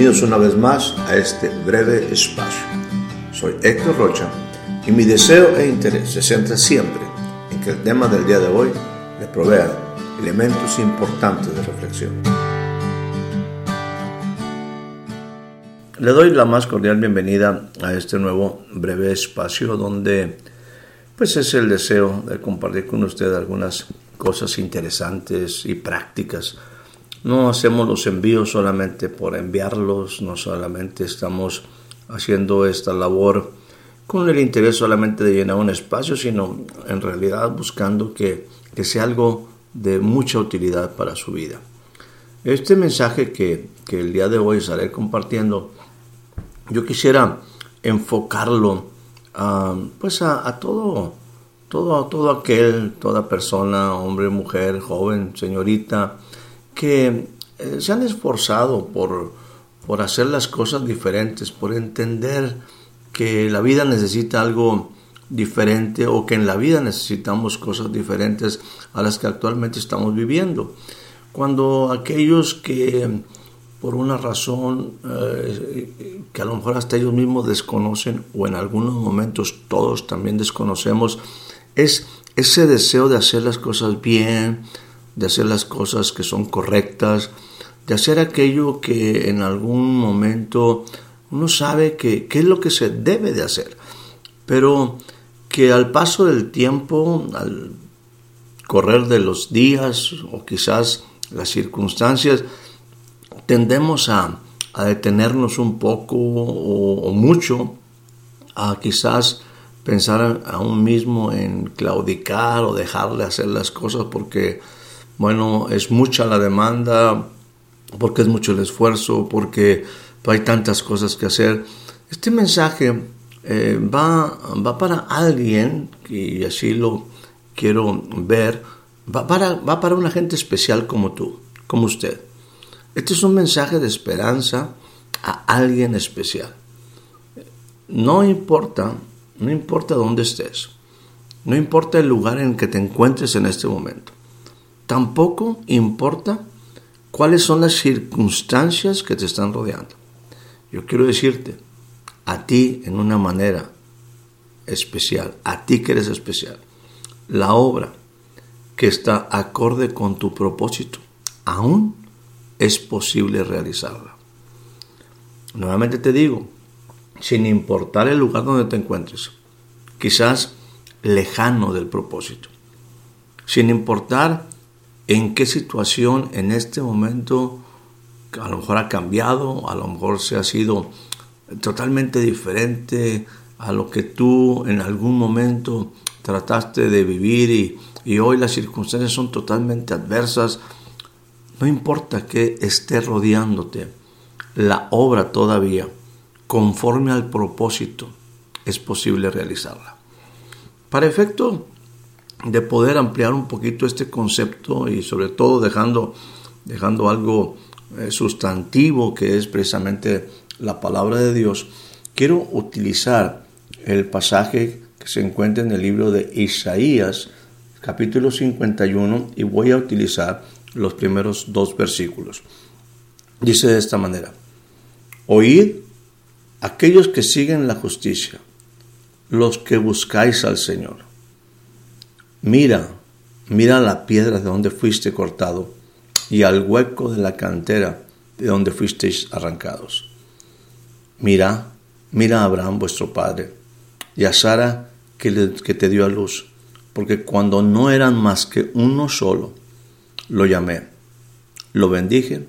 Bienvenidos una vez más a este breve espacio. Soy Héctor Rocha y mi deseo e interés se centra siempre en que el tema del día de hoy le provea elementos importantes de reflexión. Le doy la más cordial bienvenida a este nuevo breve espacio donde pues es el deseo de compartir con usted algunas cosas interesantes y prácticas no hacemos los envíos solamente por enviarlos, no solamente estamos haciendo esta labor con el interés solamente de llenar un espacio, sino en realidad buscando que, sea algo de mucha utilidad para su vida. Este mensaje que, el día de hoy estaré compartiendo, yo quisiera enfocarlo a, pues a, todo, todo, todo aquel, toda persona, hombre, mujer, joven, señorita, que eh, se han esforzado por, por hacer las cosas diferentes, por entender que la vida necesita algo diferente o que en la vida necesitamos cosas diferentes a las que actualmente estamos viviendo. Cuando aquellos que por una razón eh, que a lo mejor hasta ellos mismos desconocen o en algunos momentos todos también desconocemos, es ese deseo de hacer las cosas bien, de hacer las cosas que son correctas, de hacer aquello que en algún momento uno sabe que, es lo que se debe de hacer, pero que al paso del tiempo, al correr de los días o quizás las circunstancias, tendemos a, detenernos un poco o, mucho, a quizás pensar aún mismo en claudicar o dejarle hacer las cosas porque bueno, es mucha la demanda, porque es mucho el esfuerzo, porque hay tantas cosas que hacer. Este mensaje eh, va, va para alguien, y así lo quiero ver, va para, va para una gente especial como tú, como usted. Este es un mensaje de esperanza a alguien especial. No importa, no importa dónde estés, no importa el lugar en que te encuentres en este momento. Tampoco importa cuáles son las circunstancias que te están rodeando. Yo quiero decirte, a ti en una manera especial, a ti que eres especial, la obra que está acorde con tu propósito, aún es posible realizarla. Nuevamente te digo, sin importar el lugar donde te encuentres, quizás lejano del propósito, sin importar en qué situación en este momento a lo mejor ha cambiado, a lo mejor se ha sido totalmente diferente a lo que tú en algún momento trataste de vivir y, hoy las circunstancias son totalmente adversas. No importa que esté rodeándote, la obra todavía, conforme al propósito, es posible realizarla. Para efecto de poder ampliar un poquito este concepto y sobre todo dejando, dejando algo eh, sustantivo que es precisamente la palabra de Dios, quiero utilizar el pasaje que se encuentra en el libro de Isaías, capítulo 51, y voy a utilizar los primeros dos versículos. Dice de esta manera, oíd aquellos que siguen la justicia, los que buscáis al Señor Mira, mira la piedra de donde fuiste cortado y al hueco de la cantera de donde fuisteis arrancados. Mira, mira a Abraham vuestro padre y a Sara que, que te dio a luz, porque cuando no eran más que uno solo, lo llamé, lo bendije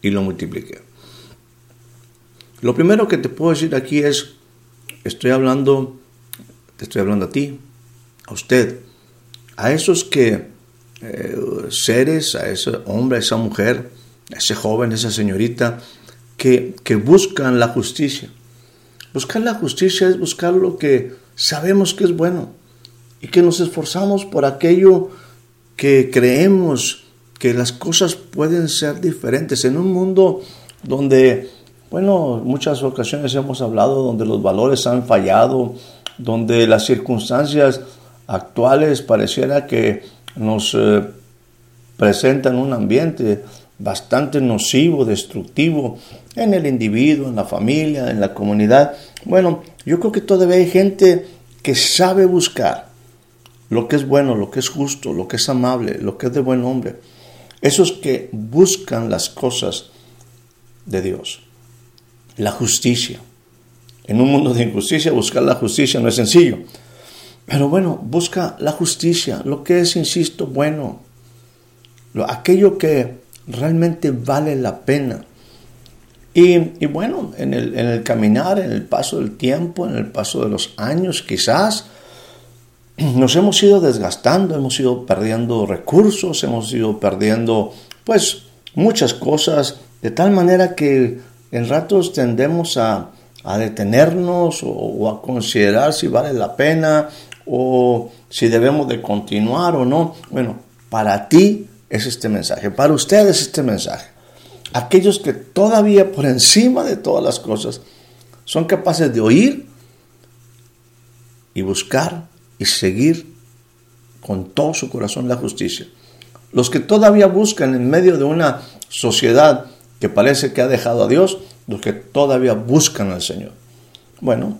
y lo multipliqué. Lo primero que te puedo decir aquí es, estoy hablando, te estoy hablando a ti, a usted, a esos que eh, seres, a ese hombre, a esa mujer, a ese joven, a esa señorita, que, que buscan la justicia. Buscar la justicia es buscar lo que sabemos que es bueno y que nos esforzamos por aquello que creemos que las cosas pueden ser diferentes en un mundo donde, bueno, muchas ocasiones hemos hablado donde los valores han fallado, donde las circunstancias actuales pareciera que nos eh, presentan un ambiente bastante nocivo, destructivo en el individuo, en la familia, en la comunidad. Bueno, yo creo que todavía hay gente que sabe buscar lo que es bueno, lo que es justo, lo que es amable, lo que es de buen hombre. Esos que buscan las cosas de Dios. La justicia. En un mundo de injusticia, buscar la justicia no es sencillo. Pero bueno, busca la justicia, lo que es, insisto, bueno. aquello que realmente vale la pena. Y, bueno, en el, en el caminar, en el paso del tiempo, en el paso de los años, quizás nos hemos ido desgastando, hemos ido perdiendo recursos, hemos ido perdiendo, pues, muchas cosas, de tal manera que en ratos tendemos a, detenernos o, a considerar si vale la pena o si debemos de continuar o no. Bueno, para ti es este mensaje, para ustedes este mensaje aquellos que todavía por encima de todas las cosas son capaces de oír y buscar y seguir con todo su corazón la justicia. Los que todavía buscan en medio de una sociedad que parece que ha dejado a Dios, los que todavía buscan al Señor. Bueno,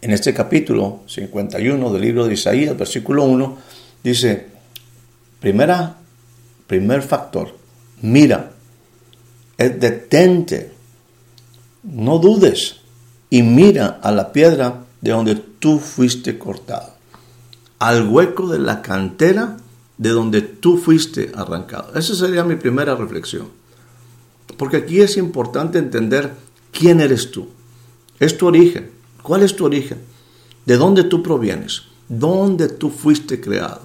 en este capítulo 51 del libro de Isaías, versículo 1, dice, primera, primer factor, mira es detente, no dudes y mira a la piedra de donde tú fuiste cortado, al hueco de la cantera de donde tú fuiste arrancado. Esa sería mi primera reflexión. Porque aquí es importante entender quién eres tú. Es tu origen. ¿Cuál es tu origen? ¿De dónde tú provienes? ¿Dónde tú fuiste creado?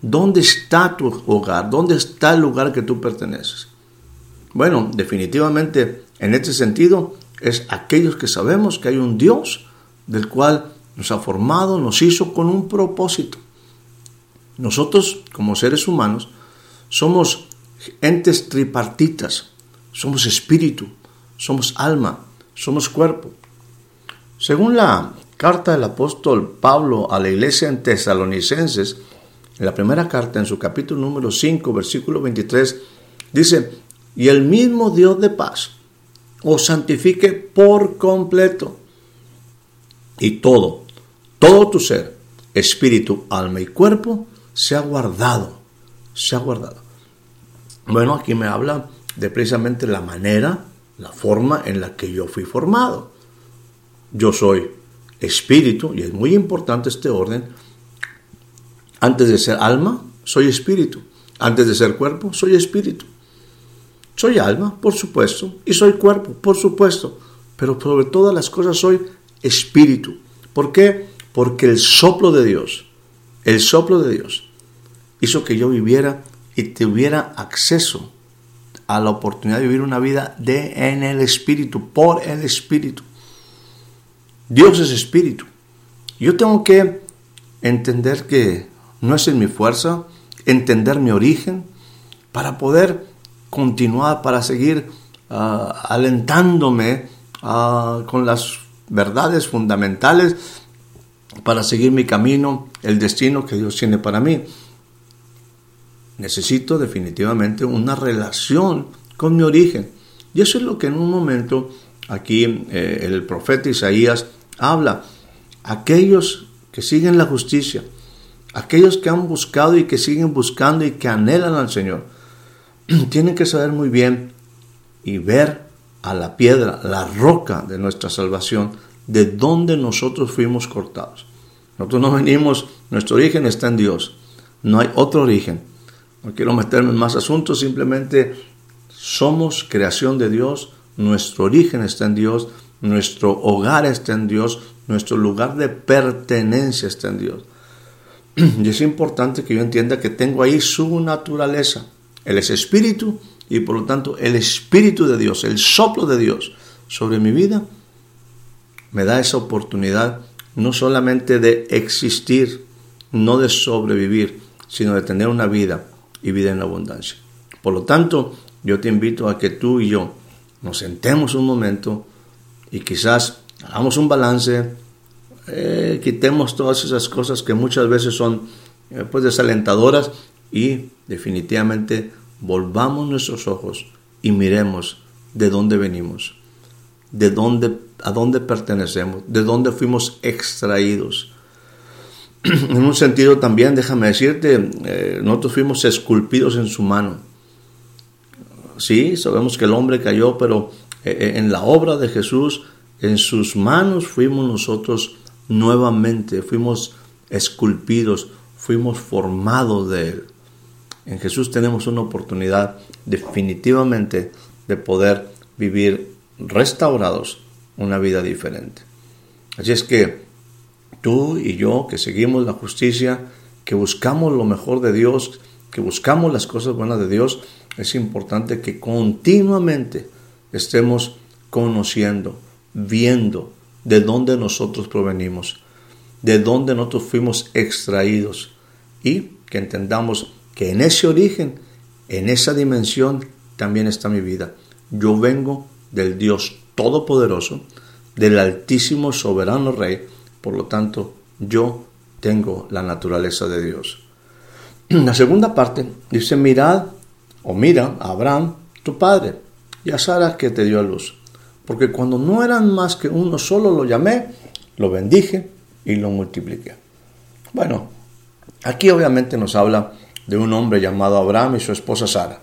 ¿Dónde está tu hogar? ¿Dónde está el lugar que tú perteneces? Bueno, definitivamente en este sentido es aquellos que sabemos que hay un Dios del cual nos ha formado, nos hizo con un propósito. Nosotros, como seres humanos, somos entes tripartitas, somos espíritu, somos alma, somos cuerpo. Según la carta del apóstol Pablo a la iglesia en Tesalonicenses, en la primera carta, en su capítulo número 5, versículo 23, dice, y el mismo Dios de paz os santifique por completo. Y todo, todo tu ser, espíritu, alma y cuerpo, se ha guardado, se ha guardado. Bueno, aquí me habla de precisamente la manera, la forma en la que yo fui formado. Yo soy espíritu, y es muy importante este orden. Antes de ser alma, soy espíritu. Antes de ser cuerpo, soy espíritu. Soy alma, por supuesto, y soy cuerpo, por supuesto, pero sobre todas las cosas soy espíritu. ¿Por qué? Porque el soplo de Dios, el soplo de Dios, hizo que yo viviera y tuviera acceso a la oportunidad de vivir una vida de en el espíritu, por el espíritu. Dios es espíritu. Yo tengo que entender que no es en mi fuerza, entender mi origen, para poder continuar, para seguir ah, alentándome ah, con las verdades fundamentales, para seguir mi camino, el destino que Dios tiene para mí. Necesito definitivamente una relación con mi origen. Y eso es lo que en un momento aquí eh, el profeta Isaías habla. Aquellos que siguen la justicia, aquellos que han buscado y que siguen buscando y que anhelan al Señor, tienen que saber muy bien y ver a la piedra, la roca de nuestra salvación, de donde nosotros fuimos cortados. Nosotros no venimos, nuestro origen está en Dios, no hay otro origen. No quiero meterme en más asuntos, simplemente somos creación de Dios, nuestro origen está en Dios, nuestro hogar está en Dios, nuestro lugar de pertenencia está en Dios. Y es importante que yo entienda que tengo ahí su naturaleza. Él es espíritu y por lo tanto el espíritu de Dios, el soplo de Dios sobre mi vida, me da esa oportunidad no solamente de existir, no de sobrevivir, sino de tener una vida y vida en abundancia. Por lo tanto, yo te invito a que tú y yo nos sentemos un momento y quizás hagamos un balance, eh, quitemos todas esas cosas que muchas veces son eh, pues desalentadoras y definitivamente volvamos nuestros ojos y miremos de dónde venimos, de dónde, a dónde pertenecemos, de dónde fuimos extraídos. En un sentido también, déjame decirte, eh, nosotros fuimos esculpidos en su mano. Sí, sabemos que el hombre cayó, pero eh, eh, en la obra de Jesús, en sus manos fuimos nosotros nuevamente, fuimos esculpidos, fuimos formados de Él. En Jesús tenemos una oportunidad definitivamente de poder vivir restaurados una vida diferente. Así es que tú y yo que seguimos la justicia, que buscamos lo mejor de Dios, que buscamos las cosas buenas de Dios, es importante que continuamente estemos conociendo, viendo de dónde nosotros provenimos, de dónde nosotros fuimos extraídos y que entendamos que en ese origen, en esa dimensión, también está mi vida. Yo vengo del Dios Todopoderoso, del Altísimo Soberano Rey, por lo tanto, yo tengo la naturaleza de Dios. La segunda parte dice, mirad o mira a Abraham, tu padre, y a Sara que te dio a luz. Porque cuando no eran más que uno solo, lo llamé, lo bendije y lo multipliqué. Bueno, aquí obviamente nos habla de un hombre llamado Abraham y su esposa Sara.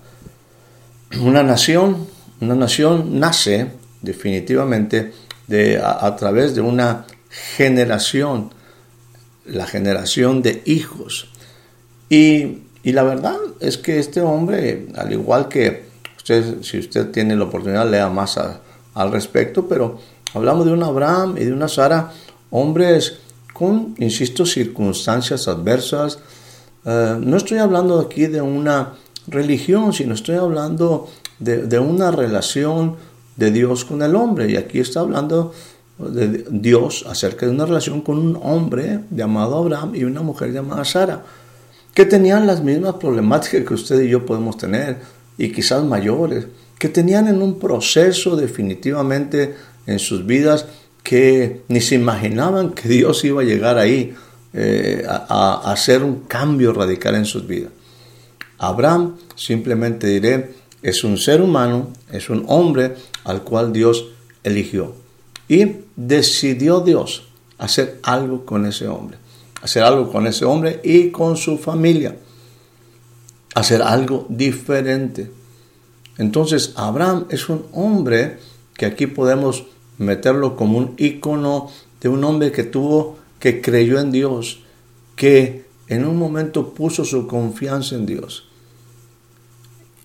Una nación, una nación nace definitivamente de, a, través de una generación, la generación de hijos. Y, y, la verdad es que este hombre, al igual que usted, si usted tiene la oportunidad, lea más al respecto, pero hablamos de un Abraham y de una Sara, hombres con, insisto, circunstancias adversas, eh, no estoy hablando aquí de una religión, sino estoy hablando de, una relación de Dios con el hombre. Y aquí está hablando de Dios acerca de una relación con un hombre llamado Abraham y una mujer llamada Sara, que tenían las mismas problemáticas que usted y yo podemos tener, y quizás mayores, que tenían en un proceso definitivamente en sus vidas que ni se imaginaban que Dios iba a llegar ahí eh, a, hacer un cambio radical en sus vidas. Abraham, simplemente diré, es un ser humano, es un hombre al cual Dios eligió. Y decidió Dios hacer algo con ese hombre. Hacer algo con ese hombre y con su familia. Hacer algo diferente. Entonces, Abraham es un hombre que aquí podemos meterlo como un icono de un hombre que tuvo que creyó en Dios, que en un momento puso su confianza en Dios.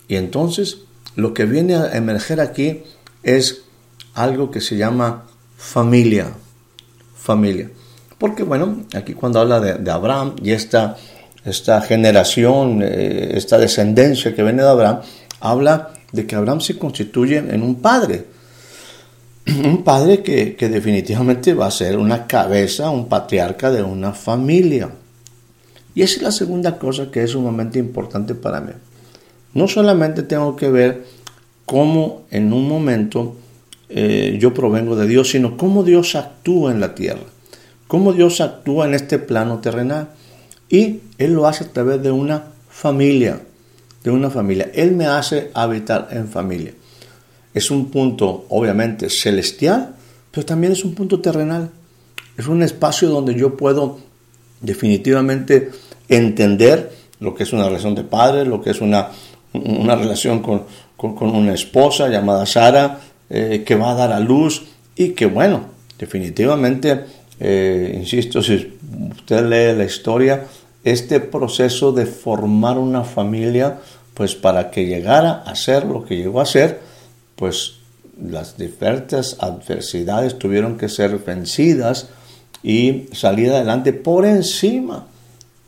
Y entonces lo que viene a emerger aquí es algo que se llama familia. Familia. Porque bueno, aquí cuando habla de, Abraham y esta, esta generación, eh, esta descendencia que viene de Abraham, habla de que Abraham se constituye en un padre un padre que, definitivamente va a ser una cabeza, un patriarca de una familia. Y esa es la segunda cosa que es sumamente importante para mí. No solamente tengo que ver cómo en un momento eh, yo provengo de Dios, sino cómo Dios actúa en la tierra, cómo Dios actúa en este plano terrenal. Y Él lo hace a través de una familia, de una familia. Él me hace habitar en familia es un punto obviamente celestial, pero también es un punto terrenal. Es un espacio donde yo puedo definitivamente entender lo que es una relación de padre, lo que es una, una relación con, una esposa llamada Sara, eh, que va a dar a luz y que bueno, definitivamente, eh, insisto, si usted lee la historia, este proceso de formar una familia, pues para que llegara a ser lo que llegó a ser, pues las diferentes adversidades tuvieron que ser vencidas y salir adelante por encima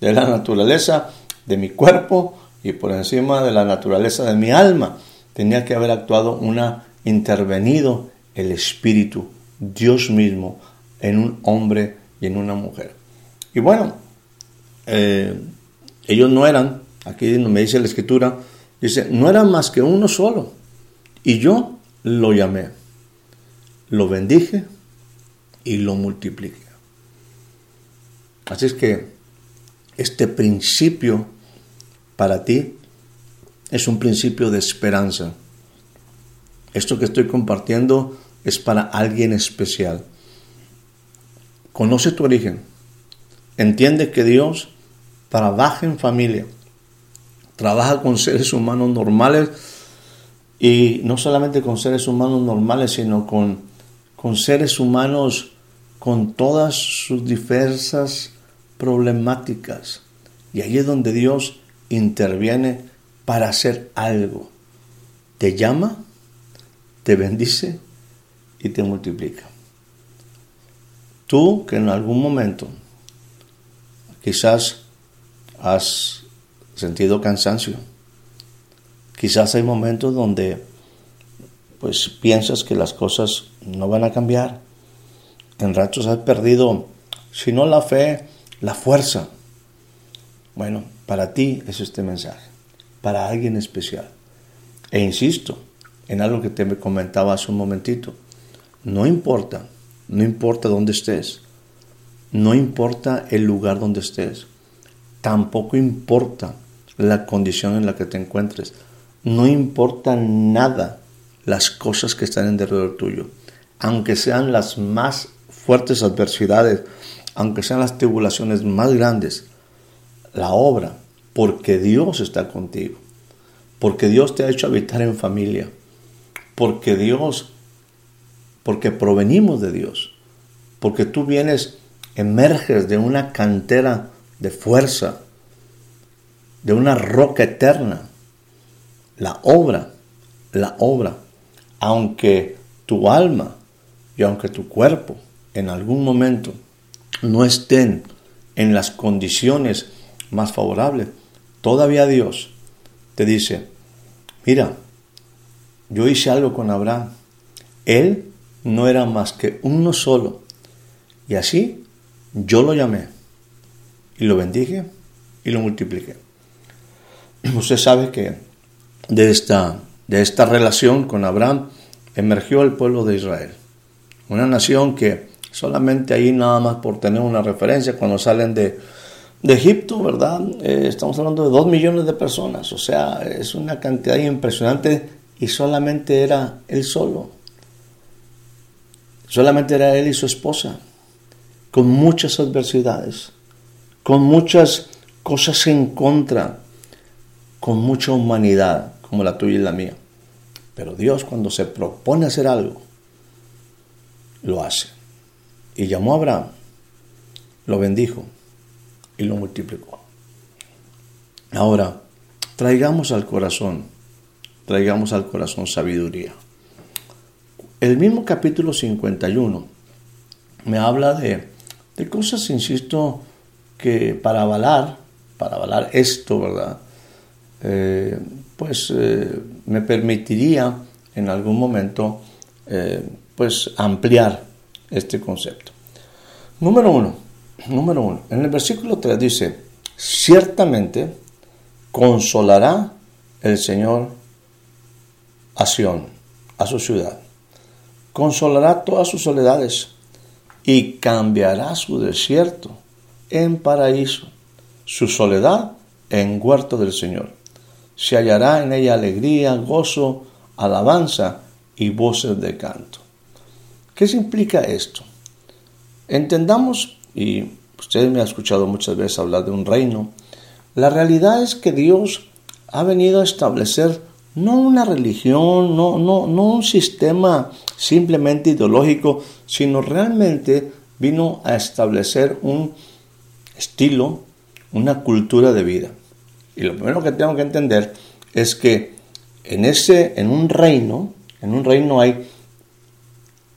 de la naturaleza de mi cuerpo y por encima de la naturaleza de mi alma. Tenía que haber actuado una, intervenido el Espíritu, Dios mismo, en un hombre y en una mujer. Y bueno, eh, ellos no eran, aquí me dice la escritura, dice, no eran más que uno solo y yo lo llamé, lo bendije y lo multipliqué. Así es que este principio para ti es un principio de esperanza. Esto que estoy compartiendo es para alguien especial. Conoce tu origen. Entiende que Dios trabaja en familia. Trabaja con seres humanos normales y no solamente con seres humanos normales, sino con, con seres humanos con todas sus diversas problemáticas. Y ahí es donde Dios interviene para hacer algo. Te llama, te bendice y te multiplica. Tú que en algún momento quizás has sentido cansancio, quizás hay momentos donde pues piensas que las cosas no van a cambiar. En ratos has perdido, si no la fe, la fuerza. Bueno, para ti es este mensaje, para alguien especial. E insisto en algo que te comentaba hace un momentito. No importa, no importa dónde estés, no importa el lugar donde estés, tampoco importa la condición en la que te encuentres, no importa nada las cosas que están en derredor tuyo, aunque sean las más fuertes adversidades, aunque sean las tribulaciones más grandes, la obra, porque Dios está contigo, porque Dios te ha hecho habitar en familia, porque Dios, porque provenimos de Dios, porque tú vienes, emerges de una cantera de fuerza, de una roca eterna. La obra, la obra, aunque tu alma y aunque tu cuerpo en algún momento no estén en las condiciones más favorables, todavía Dios te dice, mira, yo hice algo con Abraham. Él no era más que uno solo. Y así yo lo llamé y lo bendije y lo multipliqué. Usted sabe que de esta, de esta relación con Abraham emergió el pueblo de Israel. Una nación que solamente ahí nada más por tener una referencia, cuando salen de, Egipto, ¿verdad? Eh, estamos hablando de dos millones de personas, o sea, es una cantidad impresionante y solamente era él solo. Solamente era él y su esposa, con muchas adversidades, con muchas cosas en contra, con mucha humanidad, como la tuya y la mía. Pero Dios cuando se propone hacer algo, lo hace. Y llamó a Abraham, lo bendijo y lo multiplicó. Ahora, traigamos al corazón, traigamos al corazón sabiduría. El mismo capítulo 51 me habla de, cosas, insisto, que para avalar, para avalar esto, ¿verdad? Eh, pues eh, me permitiría en algún momento eh, pues ampliar este concepto. Número uno, número uno, en el versículo 3 dice, ciertamente consolará el Señor a Sión, a su ciudad. Consolará todas sus soledades y cambiará su desierto en paraíso, su soledad en huerto del Señor. Se hallará en ella alegría, gozo, alabanza y voces de canto. ¿Qué implica esto? Entendamos, y usted me ha escuchado muchas veces hablar de un reino, la realidad es que Dios ha venido a establecer no una religión, no, no, no un sistema simplemente ideológico, sino realmente vino a establecer un estilo, una cultura de vida. Y lo primero que tengo que entender es que en ese, en un reino, en un reino hay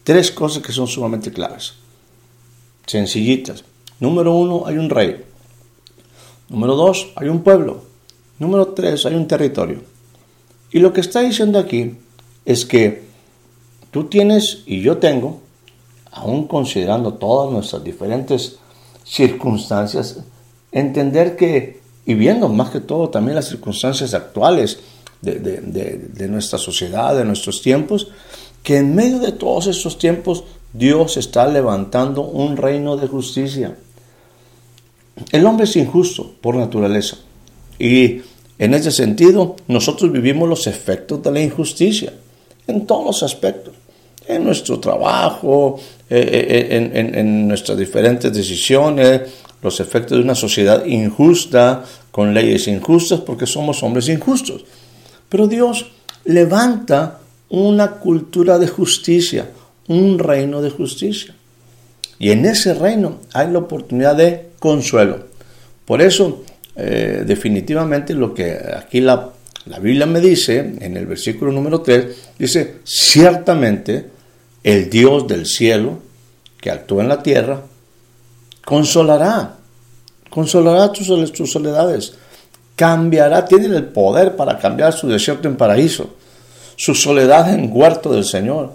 Tres cosas que son sumamente claves, sencillitas. Número uno, hay un rey. Número dos, hay un pueblo. Número tres, hay un territorio. Y lo que está diciendo aquí es que tú tienes y yo tengo, aún considerando todas nuestras diferentes circunstancias, entender que, y viendo más que todo también las circunstancias actuales de, de nuestra sociedad, de nuestros tiempos, que en medio de todos estos tiempos Dios está levantando un reino de justicia. El hombre es injusto por naturaleza y En ese sentido, nosotros vivimos los efectos de la injusticia en todos los aspectos, en nuestro trabajo, eh, eh, en, en nuestras diferentes decisiones, los efectos de una sociedad injusta, con leyes injustas, porque somos hombres injustos. Pero Dios levanta una cultura de justicia, un reino de justicia. Y en ese reino hay la oportunidad de consuelo. Por eso, eh, definitivamente lo que aquí la, la Biblia me dice, en el versículo número 3, dice, ciertamente el Dios del cielo, que actúa en la tierra, consolará, consolará tus, tus soledades, cambiará, tiene el poder para cambiar su desierto en paraíso, su soledad en huerto del Señor.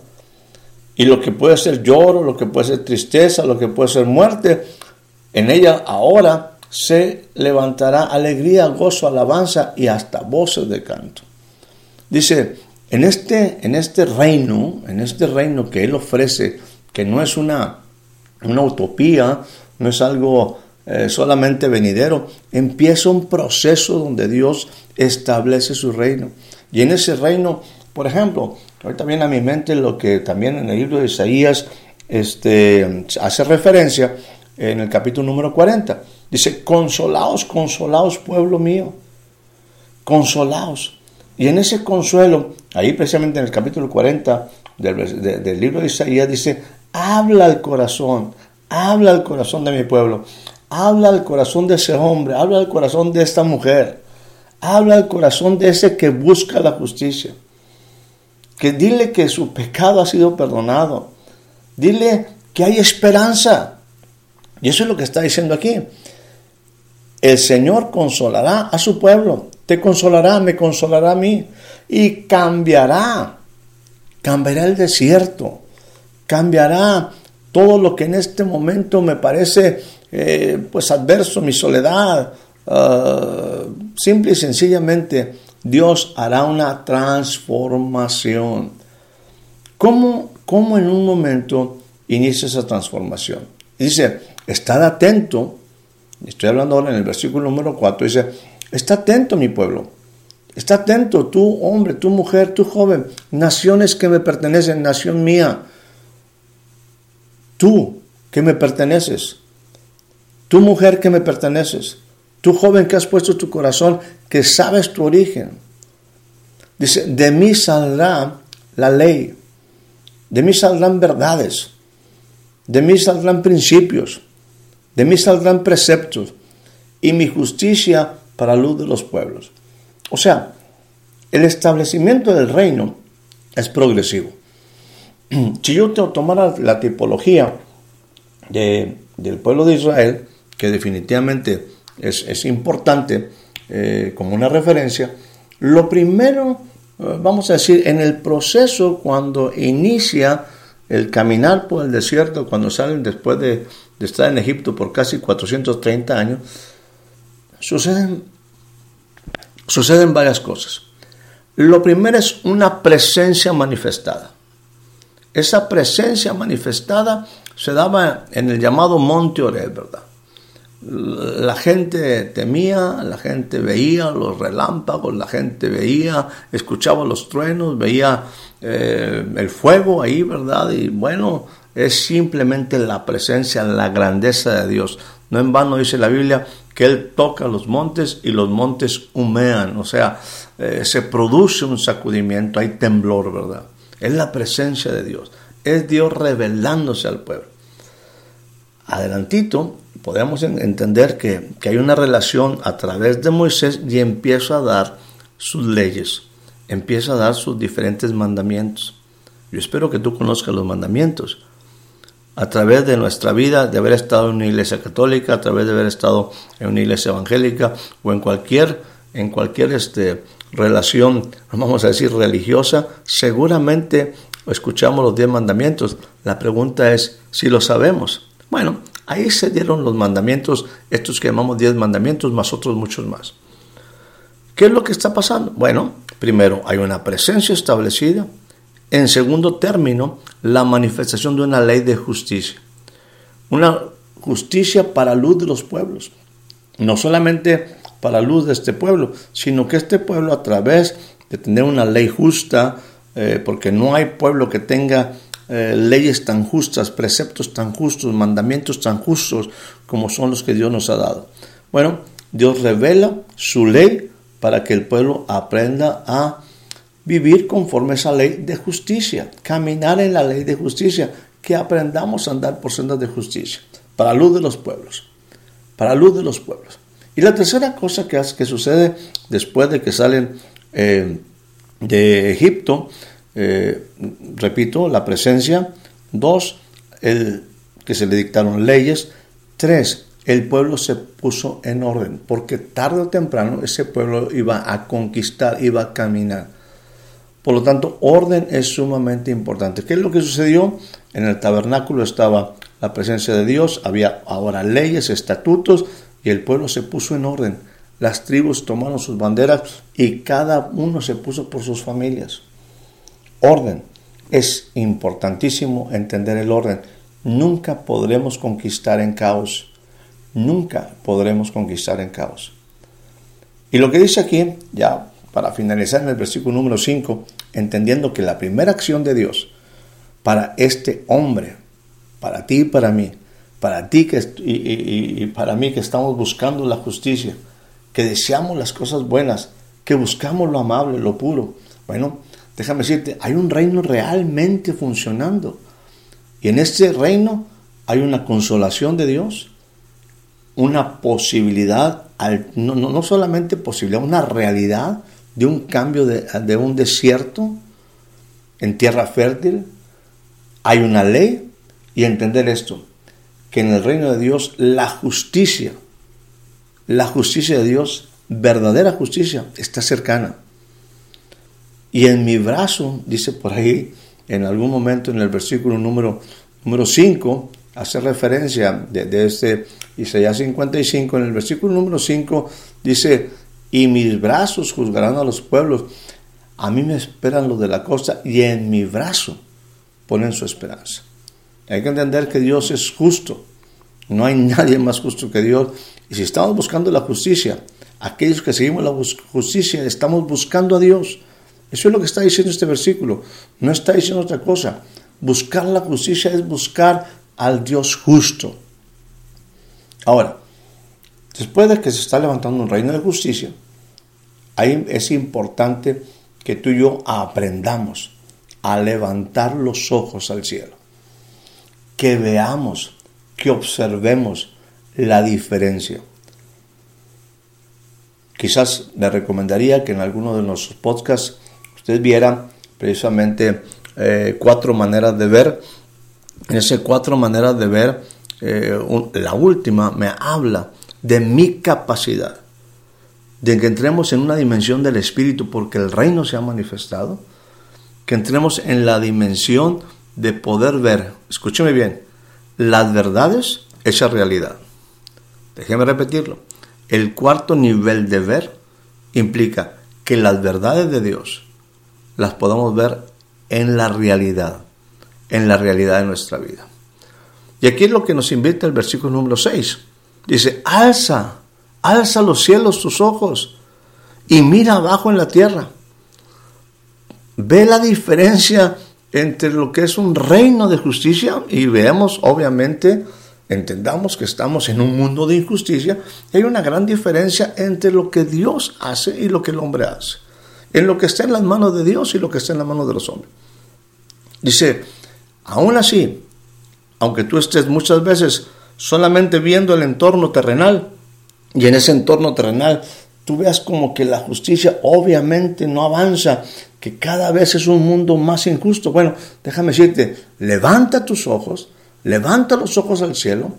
Y lo que puede ser lloro, lo que puede ser tristeza, lo que puede ser muerte, en ella ahora se levantará alegría, gozo, alabanza y hasta voces de canto. Dice, en este, en este reino, en este reino que Él ofrece, que no es una, una utopía, no es algo eh, solamente venidero, empieza un proceso donde Dios establece su reino. Y en ese reino, por ejemplo, ahorita viene a mi mente lo que también en el libro de Isaías este, hace referencia en el capítulo número 40. Dice, consolaos, consolaos, pueblo mío, consolaos. Y en ese consuelo, ahí precisamente en el capítulo 40 del, del libro de Isaías dice, habla al corazón, habla al corazón de mi pueblo, habla al corazón de ese hombre, habla al corazón de esta mujer, habla al corazón de ese que busca la justicia. Que dile que su pecado ha sido perdonado. Dile que hay esperanza. Y eso es lo que está diciendo aquí. El Señor consolará a su pueblo, te consolará, me consolará a mí y cambiará, cambiará el desierto, cambiará todo lo que en este momento me parece eh, pues adverso, mi soledad. Ah, simple y sencillamente, Dios hará una transformación. ¿Cómo, ¿Cómo en un momento inicia esa transformación? Dice, estad atento, estoy hablando ahora en el versículo número 4, dice, está atento mi pueblo, está atento tú hombre, tú mujer, tú joven, naciones que me pertenecen, nación mía, tú que me perteneces, tú mujer que me perteneces, tú joven que has puesto tu corazón, que sabes tu origen. Dice, de mí saldrá la ley, de mí saldrán verdades, de mí saldrán principios, de mí saldrán preceptos y mi justicia para luz de los pueblos. O sea, el establecimiento del reino es progresivo. Si yo te tomara la tipología de, del pueblo de Israel, que definitivamente es, importante eh, como una referencia, lo primero, eh, vamos a decir, en el proceso cuando inicia el caminar por el desierto, cuando salen después de, estar en Egipto por casi 430 años, suceden, suceden varias cosas. Lo primero es una presencia manifestada. Esa presencia manifestada se daba en el llamado Monte Oreb, ¿verdad? La gente temía, la gente veía los relámpagos, la gente veía, escuchaba los truenos, veía eh, el fuego ahí, ¿verdad? Y bueno, es simplemente la presencia, la grandeza de Dios. No en vano dice la Biblia que Él toca los montes y los montes humean, o sea, eh, se produce un sacudimiento, hay temblor, ¿verdad? Es la presencia de Dios, es Dios revelándose al pueblo. Adelantito, podemos entender que, hay una relación a través de Moisés y empieza a dar sus leyes, empieza a dar sus diferentes mandamientos. Yo espero que tú conozcas los mandamientos. A través de nuestra vida, de haber estado en una iglesia católica, a través de haber estado en una iglesia evangélica o en cualquier, en cualquier este, relación, vamos a decir, religiosa, seguramente escuchamos los diez mandamientos. La pregunta es si lo sabemos. Bueno, Ahí se dieron los mandamientos, estos que llamamos diez mandamientos, más otros muchos más. ¿Qué es lo que está pasando? Bueno, primero hay una presencia establecida. En segundo término, la manifestación de una ley de justicia. Una justicia para luz de los pueblos. No solamente para luz de este pueblo, sino que este pueblo a través de tener una ley justa, eh, porque no hay pueblo que tenga eh, leyes tan justas, preceptos tan justos, mandamientos tan justos como son los que Dios nos ha dado. Bueno, Dios revela su ley para que el pueblo aprenda a vivir conforme a esa ley de justicia, caminar en la ley de justicia, que aprendamos a andar por sendas de justicia, para luz de los pueblos, para luz de los pueblos. Y la tercera cosa que, que sucede después de que salen eh, de Egipto, eh, repito, la presencia, dos, el, que se le dictaron leyes, tres, el pueblo se puso en orden, porque tarde o temprano ese pueblo iba a conquistar, iba a caminar. Por lo tanto, orden es sumamente importante. ¿Qué es lo que sucedió? En el tabernáculo estaba la presencia de Dios, había ahora leyes, estatutos, y el pueblo se puso en orden. Las tribus tomaron sus banderas y cada uno se puso por sus familias. Orden. Es importantísimo entender el orden. Nunca podremos conquistar en caos. Nunca podremos conquistar en caos. Y lo que dice aquí, ya para finalizar en el versículo número 5, entendiendo que la primera acción de Dios para este hombre, para ti y para mí, para ti que, y, y para mí que estamos buscando la justicia, que deseamos las cosas buenas, que buscamos lo amable, lo puro. Bueno, déjame decirte, hay un reino realmente funcionando. Y en este reino hay una consolación de Dios, una posibilidad, no, no, solamente posibilidad, una realidad de un cambio de, de un desierto en tierra fértil. Hay una ley y entender esto, que en el reino de Dios la justicia, la justicia de Dios, verdadera justicia, está cercana. Y en mi brazo, dice por ahí, en algún momento en el versículo número, número 5, hace referencia de, este Isaías 55, en el versículo número 5 dice, y mis brazos juzgarán a los pueblos, a mí me esperan los de la costa, y en mi brazo ponen su esperanza. Hay que entender que Dios es justo, no hay nadie más justo que Dios, y si estamos buscando la justicia, aquellos que seguimos la justicia, estamos buscando a Dios. Eso es lo que está diciendo este versículo. No está diciendo otra cosa. Buscar la justicia es buscar al Dios justo. Ahora, después de que se está levantando un reino de justicia, ahí es importante que tú y yo aprendamos a levantar los ojos al cielo. Que veamos, que observemos la diferencia. Quizás le recomendaría que en alguno de nuestros podcasts usted viera precisamente eh, cuatro maneras de ver. En esas cuatro maneras de ver, eh, la última me habla de mi capacidad, de que entremos en una dimensión del Espíritu porque el reino se ha manifestado, que entremos en la dimensión de poder ver, escúcheme bien, las verdades, esa realidad. Déjeme repetirlo. El cuarto nivel de ver implica que las verdades de Dios las podamos ver en la realidad, en la realidad de nuestra vida. Y aquí es lo que nos invita el versículo número 6. Dice, alza, alza los cielos tus ojos y mira abajo en la tierra. Ve la diferencia entre lo que es un reino de justicia y veamos obviamente entendamos que estamos en un mundo de injusticia, hay una gran diferencia entre lo que Dios hace y lo que el hombre hace. En lo que está en las manos de Dios y lo que está en las manos de los hombres. Dice, aún así, aunque tú estés muchas veces solamente viendo el entorno terrenal, y en ese entorno terrenal tú veas como que la justicia obviamente no avanza, que cada vez es un mundo más injusto. Bueno, déjame decirte, levanta tus ojos, levanta los ojos al cielo,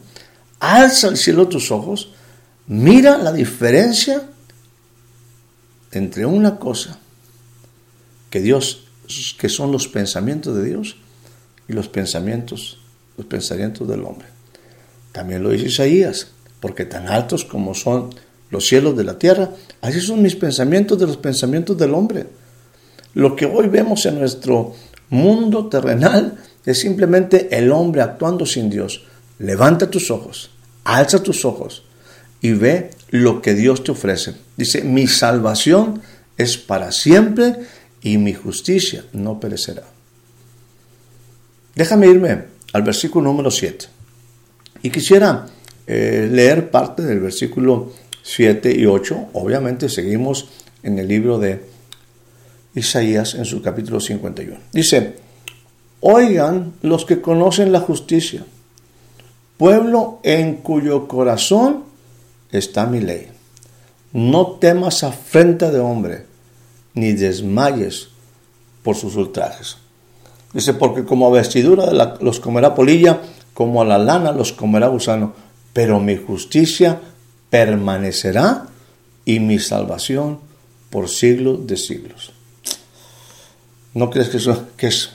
alza al cielo tus ojos, mira la diferencia entre una cosa que Dios, que son los pensamientos de Dios y los pensamientos, los pensamientos del hombre. También lo dice Isaías, porque tan altos como son los cielos de la tierra, así son mis pensamientos de los pensamientos del hombre. Lo que hoy vemos en nuestro mundo terrenal es simplemente el hombre actuando sin Dios. Levanta tus ojos, alza tus ojos y ve lo que Dios te ofrece. Dice, mi salvación es para siempre y mi justicia no perecerá. Déjame irme al versículo número 7. Y quisiera eh, leer parte del versículo 7 y 8. Obviamente seguimos en el libro de Isaías en su capítulo 51. Dice, oigan los que conocen la justicia, pueblo en cuyo corazón está mi ley. No temas afrenta de hombre, ni desmayes por sus ultrajes. Dice, porque como a vestidura de los comerá polilla, como a la lana los comerá gusano, pero mi justicia permanecerá y mi salvación por siglos de siglos. ¿No crees que, eso, que es,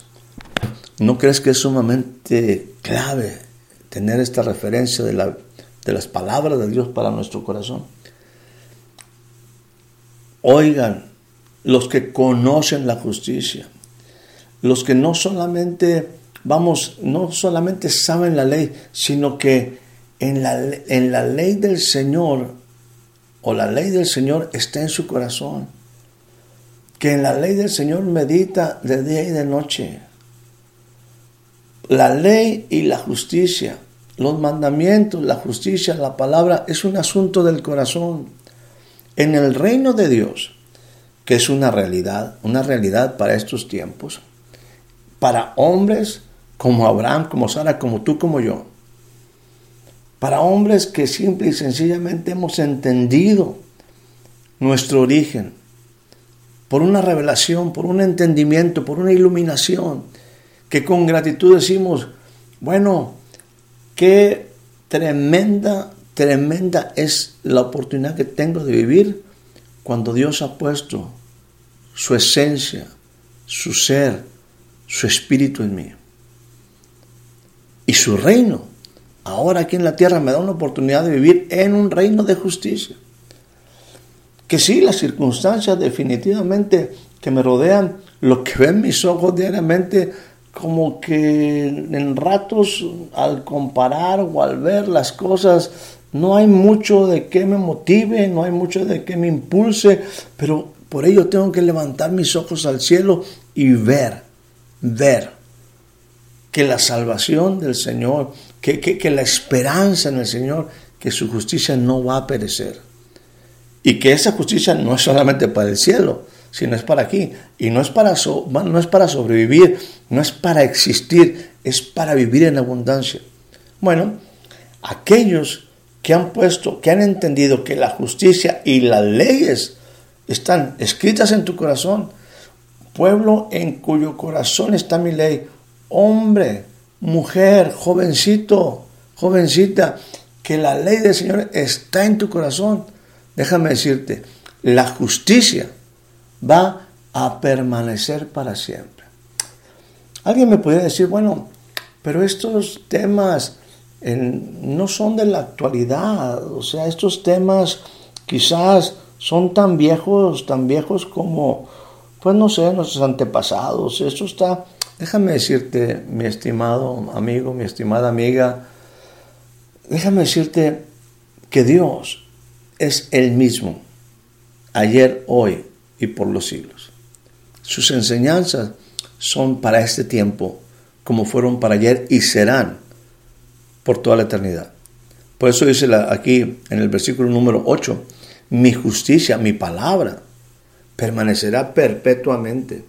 ¿no crees que es sumamente clave tener esta referencia de, la, de las palabras de Dios para nuestro corazón? Oigan, los que conocen la justicia, los que no solamente, vamos, no solamente saben la ley, sino que en la, en la ley del Señor o la ley del Señor está en su corazón. Que en la ley del Señor medita de día y de noche. La ley y la justicia, los mandamientos, la justicia, la palabra, es un asunto del corazón. En el reino de Dios, que es una realidad, una realidad para estos tiempos, para hombres como Abraham, como Sara, como tú, como yo, para hombres que simple y sencillamente hemos entendido nuestro origen, por una revelación, por un entendimiento, por una iluminación, que con gratitud decimos, bueno, qué tremenda, tremenda es la oportunidad que tengo de vivir cuando Dios ha puesto su esencia, su ser, su espíritu en mí. Y su reino ahora aquí en la tierra me da una oportunidad de vivir en un reino de justicia. Que sí, las circunstancias definitivamente que me rodean, lo que ven mis ojos diariamente, como que en ratos al comparar o al ver las cosas, no hay mucho de qué me motive, no hay mucho de qué me impulse, pero por ello tengo que levantar mis ojos al cielo y ver, ver que la salvación del Señor que, la esperanza en el Señor, que su justicia no va a perecer. Y que esa justicia no es solamente para el cielo, sino es para aquí. Y no es para, no es para sobrevivir, no es para existir, es para vivir en abundancia. Bueno, aquellos que han puesto, que han entendido que la justicia y las leyes están escritas en tu corazón, pueblo en cuyo corazón está mi ley, hombre, mujer, jovencito, jovencita, que la ley del Señor está en tu corazón, déjame decirte, la justicia va a permanecer para siempre. Alguien me podría decir, bueno, pero estos temas no son de la actualidad, o sea, estos temas quizás son tan viejos, tan viejos como, pues no sé, nuestros antepasados, esto está Déjame decirte, mi estimado amigo, mi estimada amiga, déjame decirte que Dios es el mismo, ayer, hoy y por los siglos. Sus enseñanzas son para este tiempo como fueron para ayer y serán por toda la eternidad. Por eso dice aquí en el versículo número 8, mi justicia, mi palabra, permanecerá perpetuamente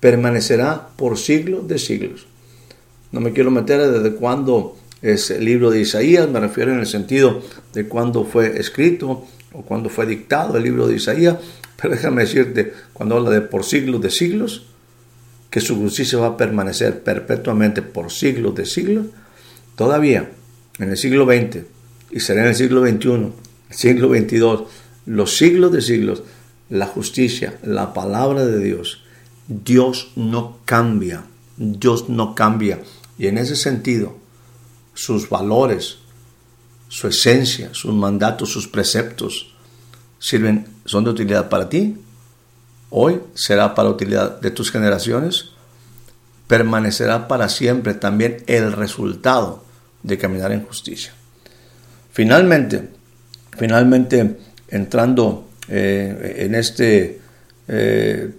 permanecerá por siglos de siglos. No me quiero meter desde cuándo es el libro de Isaías, me refiero en el sentido de cuándo fue escrito o cuándo fue dictado el libro de Isaías, pero déjame decirte, cuando habla de por siglos de siglos, que su justicia va a permanecer perpetuamente por siglos de siglos, todavía en el siglo XX y será en el siglo XXI, el siglo XXII, los siglos de siglos, la justicia, la palabra de Dios, Dios no cambia, Dios no cambia. Y en ese sentido, sus valores, su esencia, sus mandatos, sus preceptos, sirven, son de utilidad para ti. Hoy será para utilidad de tus generaciones. Permanecerá para siempre también el resultado de caminar en justicia. Finalmente, finalmente entrando eh, en este, eh,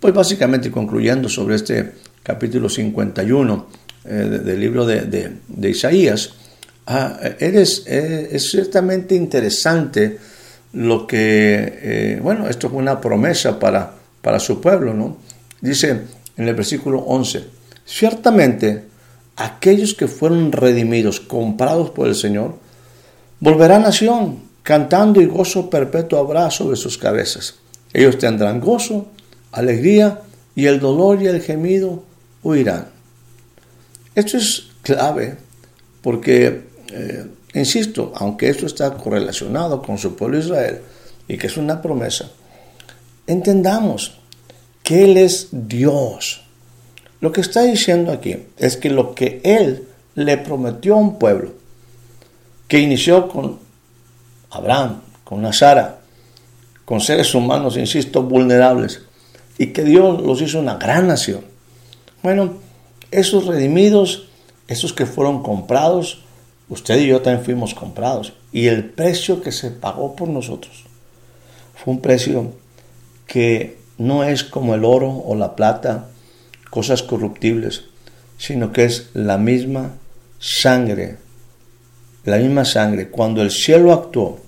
pues básicamente concluyendo sobre este capítulo 51 eh, del libro de, Isaías, ah, es ciertamente interesante lo que, bueno, esto fue una promesa para, para su pueblo, ¿no? Dice en el versículo 11, ciertamente aquellos que fueron redimidos, comprados por el Señor, volverán a Sion, cantando y gozo perpetuo habrá sobre sus cabezas. Ellos tendrán gozo, alegría y el dolor y el gemido huirán. Esto es clave porque, eh, insisto, aunque esto está correlacionado con su pueblo Israel y que es una promesa, entendamos que Él es Dios. Lo que está diciendo aquí es que lo que Él le prometió a un pueblo, que inició con Abraham, con Nazara, con seres humanos, insisto, vulnerables, y que Dios los hizo una gran nación. Bueno, esos redimidos, esos que fueron comprados, usted y yo también fuimos comprados, y el precio que se pagó por nosotros fue un precio que no es como el oro o la plata, cosas corruptibles, sino que es la misma sangre, la misma sangre. Cuando el cielo actuó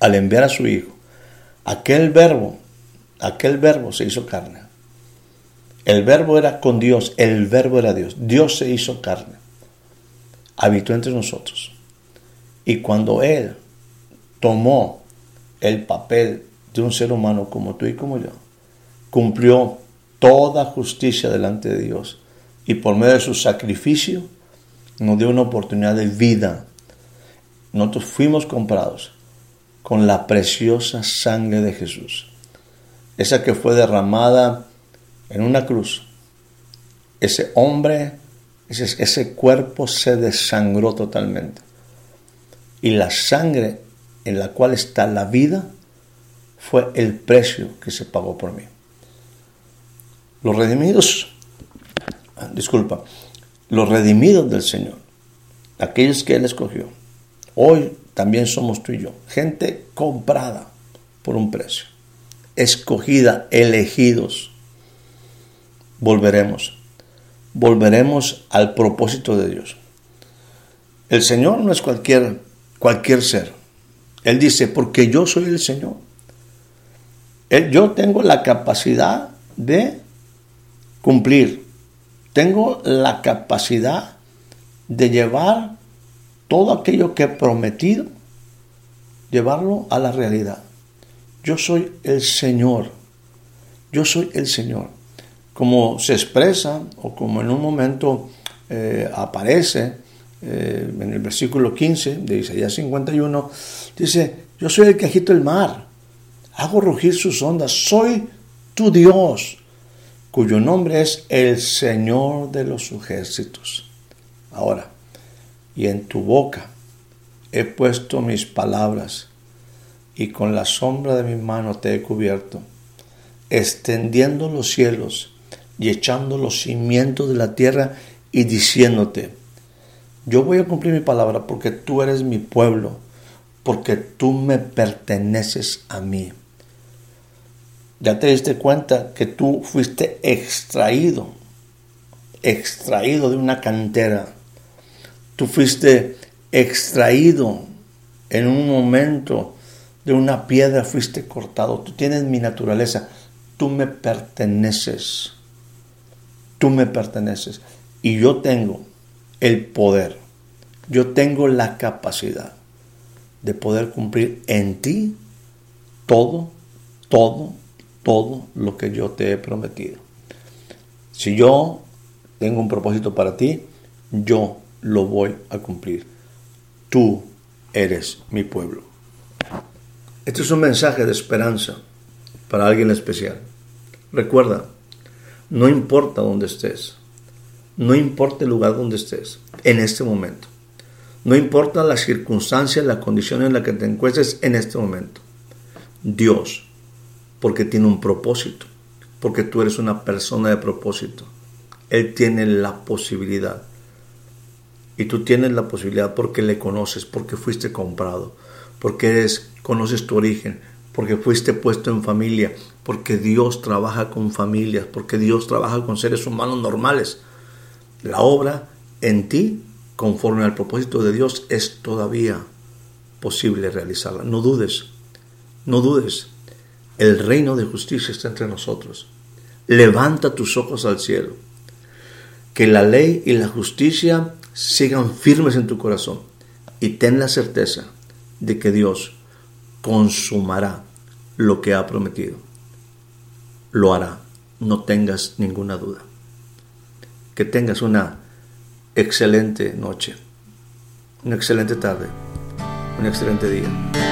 al enviar a su Hijo, aquel verbo, aquel verbo se hizo carne. El verbo era con Dios, el verbo era Dios. Dios se hizo carne, habitó entre nosotros. Y cuando Él tomó el papel de un ser humano como tú y como yo, cumplió toda justicia delante de Dios y por medio de su sacrificio nos dio una oportunidad de vida. Nosotros fuimos comprados con la preciosa sangre de Jesús, esa que fue derramada en una cruz. Ese hombre, ese, ese cuerpo se desangró totalmente. Y la sangre en la cual está la vida fue el precio que se pagó por mí. Los redimidos, disculpa, los redimidos del Señor, aquellos que Él escogió, hoy también somos tú y yo, gente comprada por un precio, escogida, elegidos. Volveremos, volveremos al propósito de Dios. El Señor no es cualquier, cualquier ser. Él dice, porque yo soy el Señor. yo tengo la capacidad de cumplir. Tengo la capacidad de llevar todo aquello que he prometido, llevarlo a la realidad. Yo soy el Señor. Yo soy el Señor. Como se expresa o como en un momento eh, aparece eh, en el versículo 15 de Isaías 51, dice, yo soy el que agito el mar, hago rugir sus ondas, soy tu Dios cuyo nombre es el Señor de los ejércitos. Ahora, y en tu boca he puesto mis palabras, y con la sombra de mi mano te he cubierto, extendiendo los cielos y echando los cimientos de la tierra y diciéndote, yo voy a cumplir mi palabra porque tú eres mi pueblo, porque tú me perteneces a mí ya te diste cuenta que tú fuiste extraído, extraído de una cantera. Tú fuiste extraído en un momento de una piedra, fuiste cortado. Tú tienes mi naturaleza. Tú me perteneces. Tú me perteneces. Y yo tengo el poder. Yo tengo la capacidad de poder cumplir en ti todo, todo todo lo que yo te he prometido. Si yo tengo un propósito para ti, yo lo voy a cumplir. Tú eres mi pueblo. Este es un mensaje de esperanza para alguien especial. Recuerda, no importa dónde estés, no importa el lugar donde estés en este momento, no importa la circunstancia, la condición en la que te encuentres en este momento, Dios porque tiene un propósito, porque tú eres una persona de propósito. Él tiene la posibilidad. Y tú tienes la posibilidad porque le conoces, porque fuiste comprado, porque eres, conoces tu origen, porque fuiste puesto en familia, porque Dios trabaja con familias, porque Dios trabaja con seres humanos normales. La obra en ti, conforme al propósito de Dios, es todavía posible realizarla. No dudes, no dudes. El reino de justicia está entre nosotros. Levanta tus ojos al cielo. Que la ley y la justicia sigan firmes en tu corazón y ten la certeza de que Dios consumará lo que ha prometido. Lo hará, no tengas ninguna duda. Que tengas una excelente noche, una excelente tarde, un excelente día.